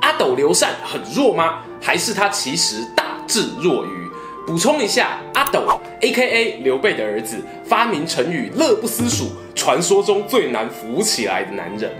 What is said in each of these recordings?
阿斗刘禅很弱吗？还是他其实大智若愚？补充一下，阿斗 （A.K.A. 刘备的儿子）发明成语“乐不思蜀”，传说中最难扶起来的男人。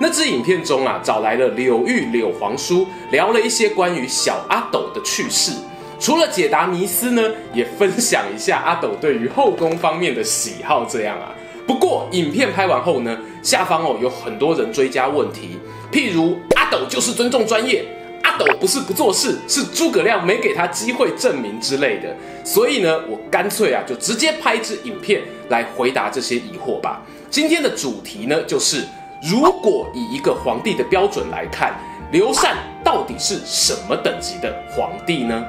那支影片中啊，找来了柳玉、柳皇叔，聊了一些关于小阿斗的趣事。除了解答迷思呢，也分享一下阿斗对于后宫方面的喜好。这样啊，不过影片拍完后呢，下方哦有很多人追加问题。譬如斗就是尊重专业，阿斗不是不做事，是诸葛亮没给他机会证明之类的。所以呢，我干脆啊就直接拍一支影片来回答这些疑惑吧。今天的主题呢，就是如果以一个皇帝的标准来看，刘禅到底是什么等级的皇帝呢？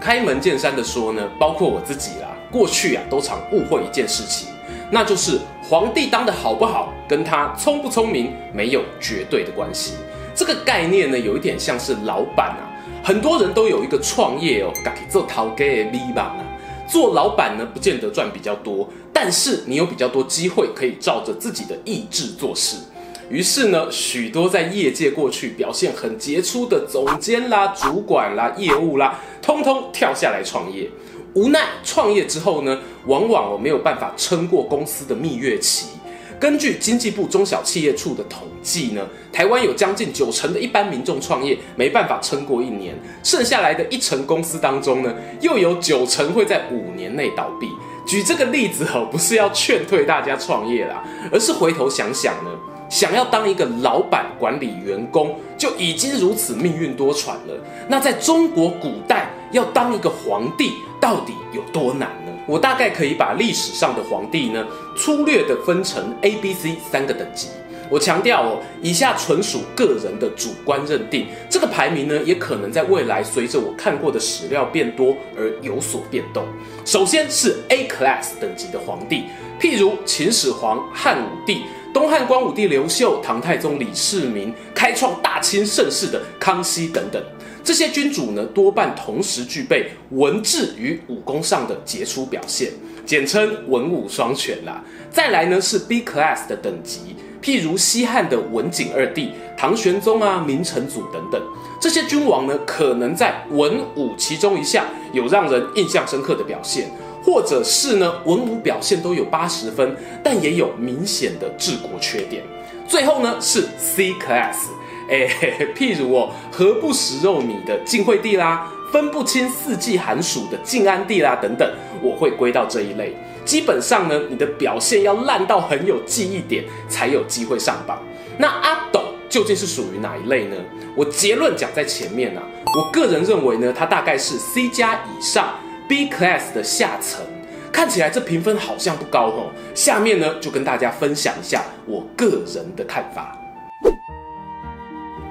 开门见山的说呢，包括我自己啦，过去啊都常误会一件事情。那就是皇帝当得好不好，跟他聪不聪明没有绝对的关系。这个概念呢，有一点像是老板啊，很多人都有一个创业哦，可以做头家的尾巴啊。做老板呢，不见得赚比较多，但是你有比较多机会可以照着自己的意志做事。于是呢，许多在业界过去表现很杰出的总监啦、主管啦、业务啦，通通跳下来创业。无奈创业之后呢，往往我没有办法撑过公司的蜜月期。根据经济部中小企业处的统计呢，台湾有将近九成的一般民众创业没办法撑过一年，剩下来的一成公司当中呢，又有九成会在五年内倒闭。举这个例子哦，不是要劝退大家创业啦，而是回头想想呢。想要当一个老板管理员工就已经如此命运多舛了，那在中国古代要当一个皇帝到底有多难呢？我大概可以把历史上的皇帝呢粗略的分成 A、B、C 三个等级。我强调哦，以下纯属个人的主观认定，这个排名呢也可能在未来随着我看过的史料变多而有所变动。首先是 A class 等级的皇帝，譬如秦始皇、汉武帝。东汉光武帝刘秀、唐太宗李世民，开创大清盛世的康熙等等，这些君主呢，多半同时具备文治与武功上的杰出表现，简称文武双全啦。再来呢是 B class 的等级，譬如西汉的文景二帝、唐玄宗啊、明成祖等等，这些君王呢，可能在文武其中一项有让人印象深刻的表现。或者是呢，文武表现都有八十分，但也有明显的治国缺点。最后呢是 C class，哎，譬如哦，何不食肉糜的晋惠帝啦，分不清四季寒暑的晋安帝啦等等，我会归到这一类。基本上呢，你的表现要烂到很有记忆点，才有机会上榜。那阿斗究竟是属于哪一类呢？我结论讲在前面啊，我个人认为呢，他大概是 C 加以上。B class 的下层，看起来这评分好像不高哦。下面呢，就跟大家分享一下我个人的看法。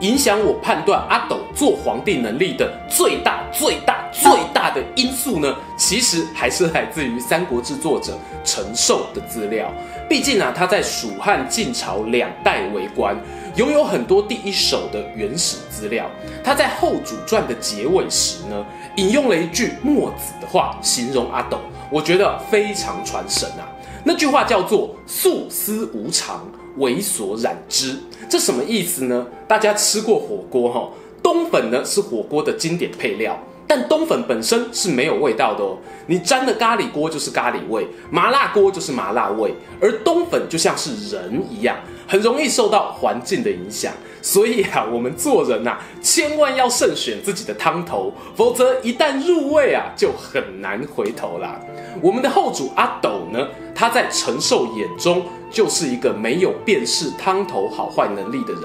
影响我判断阿斗做皇帝能力的最大、最大、最大的因素呢，其实还是来自于《三国志》作者陈寿的资料。毕竟啊，他在蜀汉晋朝两代为官，拥有很多第一手的原始资料。他在后主传的结尾时呢，引用了一句墨子的话，形容阿斗，我觉得非常传神啊。那句话叫做“素丝无常，猥琐染之”。这什么意思呢？大家吃过火锅哈，冬粉呢是火锅的经典配料。但冬粉本身是没有味道的哦，你沾的咖喱锅就是咖喱味，麻辣锅就是麻辣味，而冬粉就像是人一样，很容易受到环境的影响。所以啊，我们做人呐，千万要慎选自己的汤头，否则一旦入味啊，就很难回头啦。我们的后主阿斗呢，他在陈寿眼中就是一个没有辨识汤头好坏能力的人。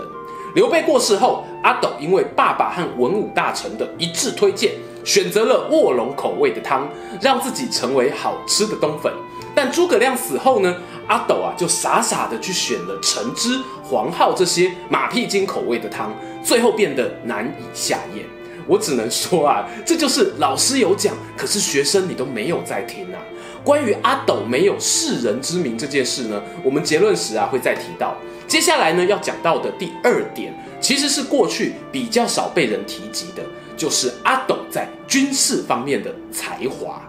刘备过世后，阿斗因为爸爸和文武大臣的一致推荐。选择了卧龙口味的汤，让自己成为好吃的冬粉。但诸葛亮死后呢，阿斗啊就傻傻的去选了橙汁、黄皓这些马屁精口味的汤，最后变得难以下咽。我只能说啊，这就是老师有讲，可是学生你都没有在听啊。关于阿斗没有世人之名这件事呢，我们结论时啊会再提到。接下来呢要讲到的第二点，其实是过去比较少被人提及的，就是阿斗在军事方面的才华。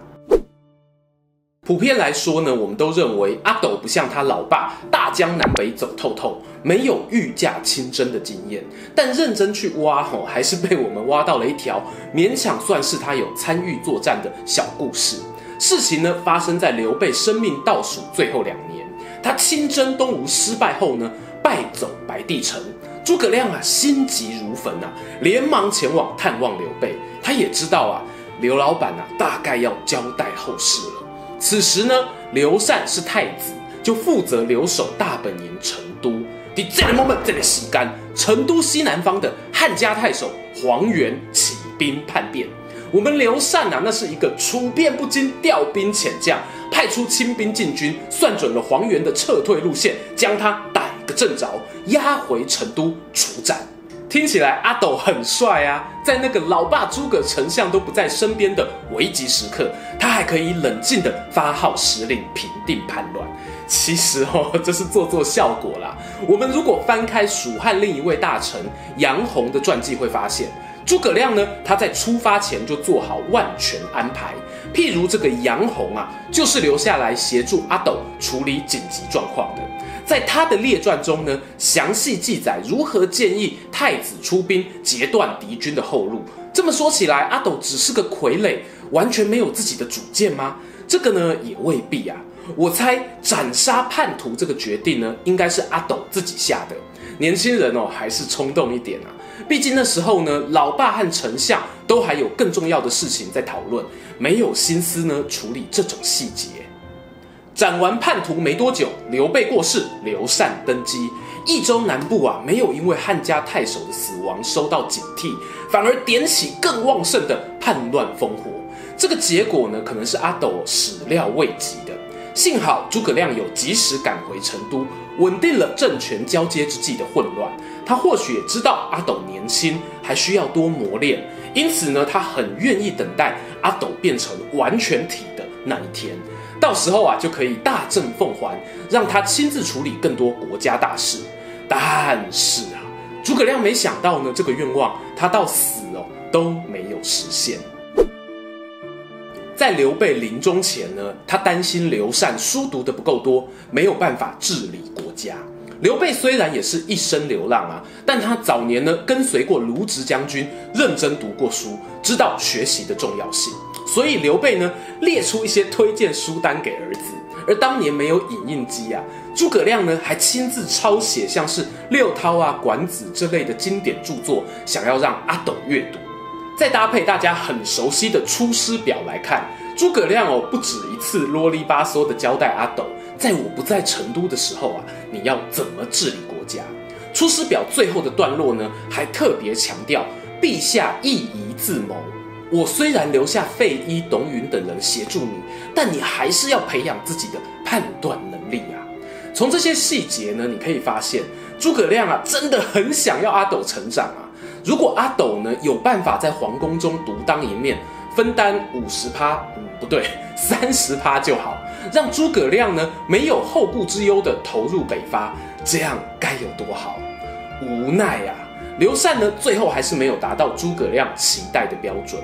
普遍来说呢，我们都认为阿斗不像他老爸大江南北走透透，没有御驾亲征的经验。但认真去挖吼，还是被我们挖到了一条勉强算是他有参与作战的小故事。事情呢发生在刘备生命倒数最后两年，他亲征东吴失败后呢，败走白帝城。诸葛亮啊心急如焚啊，连忙前往探望刘备。他也知道啊，刘老板啊大概要交代后事了。此时呢，刘禅是太子，就负责留守大本营成都。第这个 moment，这个时间，成都西南方的汉家太守黄元起兵叛变。我们刘禅啊，那是一个处变不惊、调兵遣将，派出亲兵进军，算准了黄元的撤退路线，将他打个正着，押回成都处斩。听起来阿斗很帅啊，在那个老爸诸葛丞相都不在身边的危急时刻，他还可以冷静地发号施令，平定叛乱。其实哦，这是做做效果啦。我们如果翻开蜀汉另一位大臣杨洪的传记，会发现诸葛亮呢，他在出发前就做好万全安排。譬如这个杨洪啊，就是留下来协助阿斗处理紧急状况的。在他的列传中呢，详细记载如何建议太子出兵截断敌军的后路。这么说起来，阿斗只是个傀儡，完全没有自己的主见吗？这个呢，也未必啊。我猜斩杀叛徒这个决定呢，应该是阿斗自己下的。年轻人哦，还是冲动一点啊。毕竟那时候呢，老爸和丞相都还有更重要的事情在讨论，没有心思呢处理这种细节。斩完叛徒没多久，刘备过世，刘禅登基。益州南部啊，没有因为汉家太守的死亡受到警惕，反而点起更旺盛的叛乱烽火。这个结果呢，可能是阿斗始料未及的。幸好诸葛亮有及时赶回成都，稳定了政权交接之际的混乱。他或许也知道阿斗年轻，还需要多磨练，因此呢，他很愿意等待阿斗变成完全体的那一天。到时候啊，就可以大政奉还，让他亲自处理更多国家大事。但是啊，诸葛亮没想到呢，这个愿望他到死哦都没有实现。在刘备临终前呢，他担心刘禅书读得不够多，没有办法治理国家。刘备虽然也是一生流浪啊，但他早年呢跟随过卢植将军，认真读过书，知道学习的重要性。所以刘备呢列出一些推荐书单给儿子，而当年没有影印机啊，诸葛亮呢还亲自抄写像是六韬啊、管子这类的经典著作，想要让阿斗阅读。再搭配大家很熟悉的《出师表》来看，诸葛亮哦不止一次啰里吧嗦的交代阿斗，在我不在成都的时候啊，你要怎么治理国家？《出师表》最后的段落呢，还特别强调陛下亦宜自谋。我虽然留下费祎、董允等人协助你，但你还是要培养自己的判断能力啊。从这些细节呢，你可以发现诸葛亮啊，真的很想要阿斗成长啊。如果阿斗呢有办法在皇宫中独当一面，分担五十趴，嗯，不对，三十趴就好，让诸葛亮呢没有后顾之忧的投入北伐，这样该有多好。无奈啊。刘禅呢，最后还是没有达到诸葛亮期待的标准。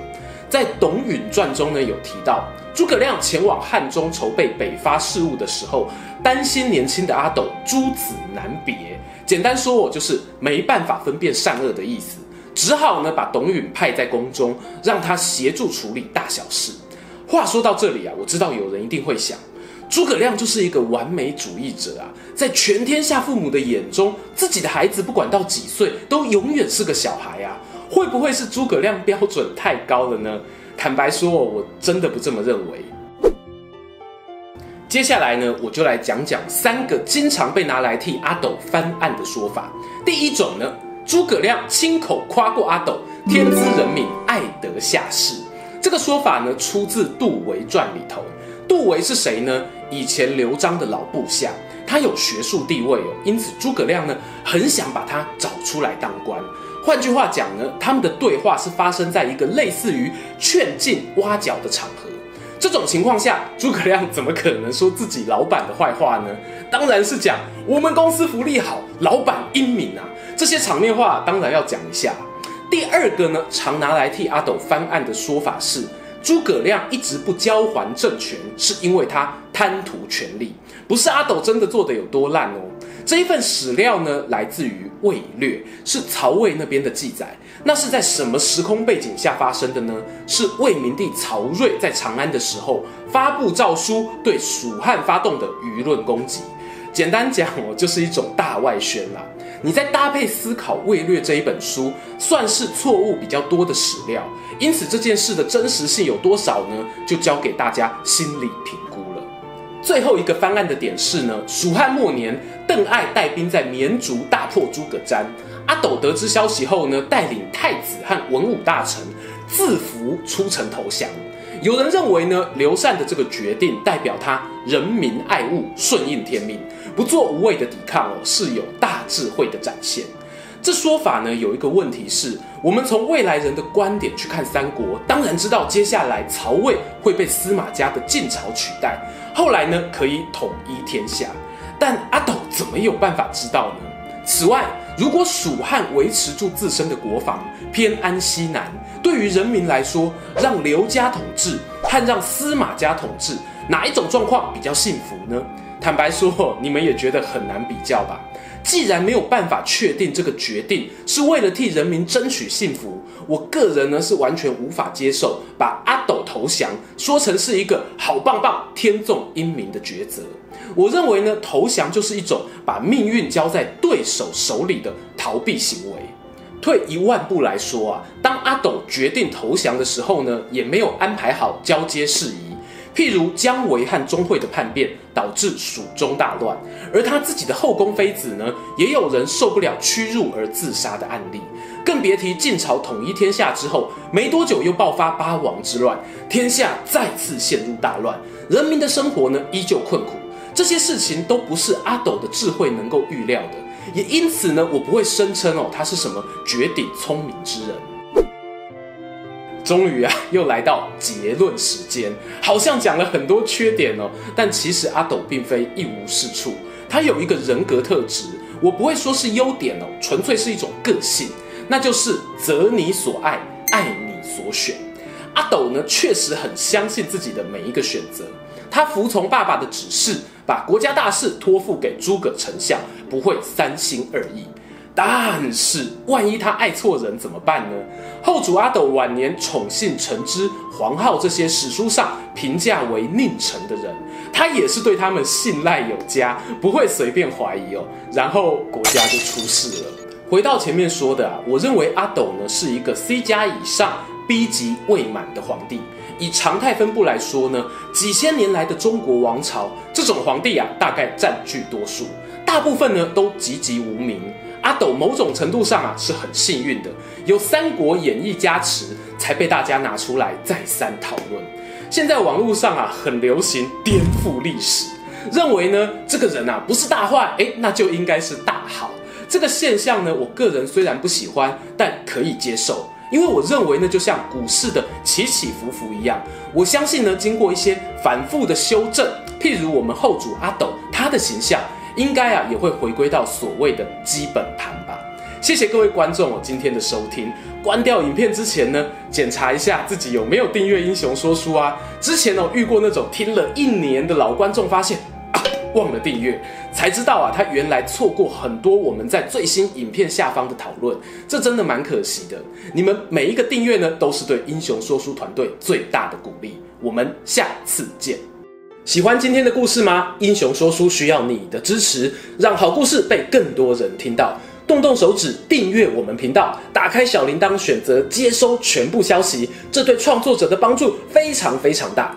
在《董允传》中呢，有提到诸葛亮前往汉中筹备北伐事务的时候，担心年轻的阿斗诸子难别。简单说，我就是没办法分辨善恶的意思，只好呢把董允派在宫中，让他协助处理大小事。话说到这里啊，我知道有人一定会想。诸葛亮就是一个完美主义者啊，在全天下父母的眼中，自己的孩子不管到几岁，都永远是个小孩啊。会不会是诸葛亮标准太高了呢？坦白说，我真的不这么认为。接下来呢，我就来讲讲三个经常被拿来替阿斗翻案的说法。第一种呢，诸葛亮亲口夸过阿斗，天资人敏，爱得下士。这个说法呢，出自《杜维传》里头。杜维是谁呢？以前刘璋的老部下，他有学术地位哦，因此诸葛亮呢很想把他找出来当官。换句话讲呢，他们的对话是发生在一个类似于劝进挖角的场合。这种情况下，诸葛亮怎么可能说自己老板的坏话呢？当然是讲我们公司福利好，老板英明啊！这些场面话当然要讲一下。第二个呢，常拿来替阿斗翻案的说法是，诸葛亮一直不交还政权，是因为他贪图权力，不是阿斗真的做得有多烂哦。这一份史料呢，来自于《魏略》，是曹魏那边的记载。那是在什么时空背景下发生的呢？是魏明帝曹睿在长安的时候发布诏书，对蜀汉发动的舆论攻击。简单讲哦，就是一种大外宣啦。你再搭配思考《魏略》这一本书，算是错误比较多的史料。因此这件事的真实性有多少呢？就交给大家心理评估了。最后一个翻案的点是呢，蜀汉末年，邓艾带兵在绵竹大破诸葛瞻。阿斗得知消息后呢，带领太子和文武大臣自服出城投降。有人认为呢，刘禅的这个决定代表他仁民爱物，顺应天命，不做无谓的抵抗哦，是有大智慧的展现。这说法呢，有一个问题是，我们从未来人的观点去看三国，当然知道接下来曹魏会被司马家的晋朝取代，后来呢可以统一天下。但阿斗怎么有办法知道呢？此外，如果蜀汉维持住自身的国防，偏安西南，对于人民来说，让刘家统治和让司马家统治，哪一种状况比较幸福呢？坦白说，你们也觉得很难比较吧？既然没有办法确定这个决定是为了替人民争取幸福，我个人呢是完全无法接受把阿斗投降说成是一个好棒棒、天纵英明的抉择。我认为呢，投降就是一种把命运交在对手手里的逃避行为。退一万步来说啊，当阿斗决定投降的时候呢，也没有安排好交接事宜。譬如姜维和钟会的叛变，导致蜀中大乱，而他自己的后宫妃子呢，也有人受不了屈辱而自杀的案例。更别提晋朝统一天下之后，没多久又爆发八王之乱，天下再次陷入大乱，人民的生活呢依旧困苦。这些事情都不是阿斗的智慧能够预料的，也因此呢，我不会声称哦，他是什么绝顶聪明之人。终于啊，又来到结论时间，好像讲了很多缺点哦，但其实阿斗并非一无是处，他有一个人格特质，我不会说是优点哦，纯粹是一种个性，那就是择你所爱，爱你所选。阿斗呢，确实很相信自己的每一个选择，他服从爸爸的指示，把国家大事托付给诸葛丞相，不会三心二意。但是，万一他爱错人怎么办呢？后主阿斗晚年宠幸陈芝、黄皓这些史书上评价为佞臣的人，他也是对他们信赖有加，不会随便怀疑哦。然后国家就出事了。回到前面说的啊，我认为阿斗呢是一个 C 加以上。B 级未满的皇帝，以常态分布来说呢，几千年来的中国王朝，这种皇帝啊，大概占据多数，大部分呢都籍籍无名。阿斗某种程度上啊是很幸运的，有《三国演义》加持，才被大家拿出来再三讨论。现在网络上啊很流行颠覆历史，认为呢这个人啊不是大坏，诶，那就应该是大好。这个现象呢，我个人虽然不喜欢，但可以接受。因为我认为呢，就像股市的起起伏伏一样，我相信呢，经过一些反复的修正，譬如我们后主阿斗，他的形象应该啊也会回归到所谓的基本盘吧。谢谢各位观众哦，今天的收听。关掉影片之前呢，检查一下自己有没有订阅英雄说书啊。之前哦遇过那种听了一年的老观众发现。忘了订阅，才知道啊，他原来错过很多我们在最新影片下方的讨论，这真的蛮可惜的。你们每一个订阅呢，都是对英雄说书团队最大的鼓励。我们下次见。喜欢今天的故事吗？英雄说书需要你的支持，让好故事被更多人听到。动动手指订阅我们频道，打开小铃铛，选择接收全部消息，这对创作者的帮助非常非常大。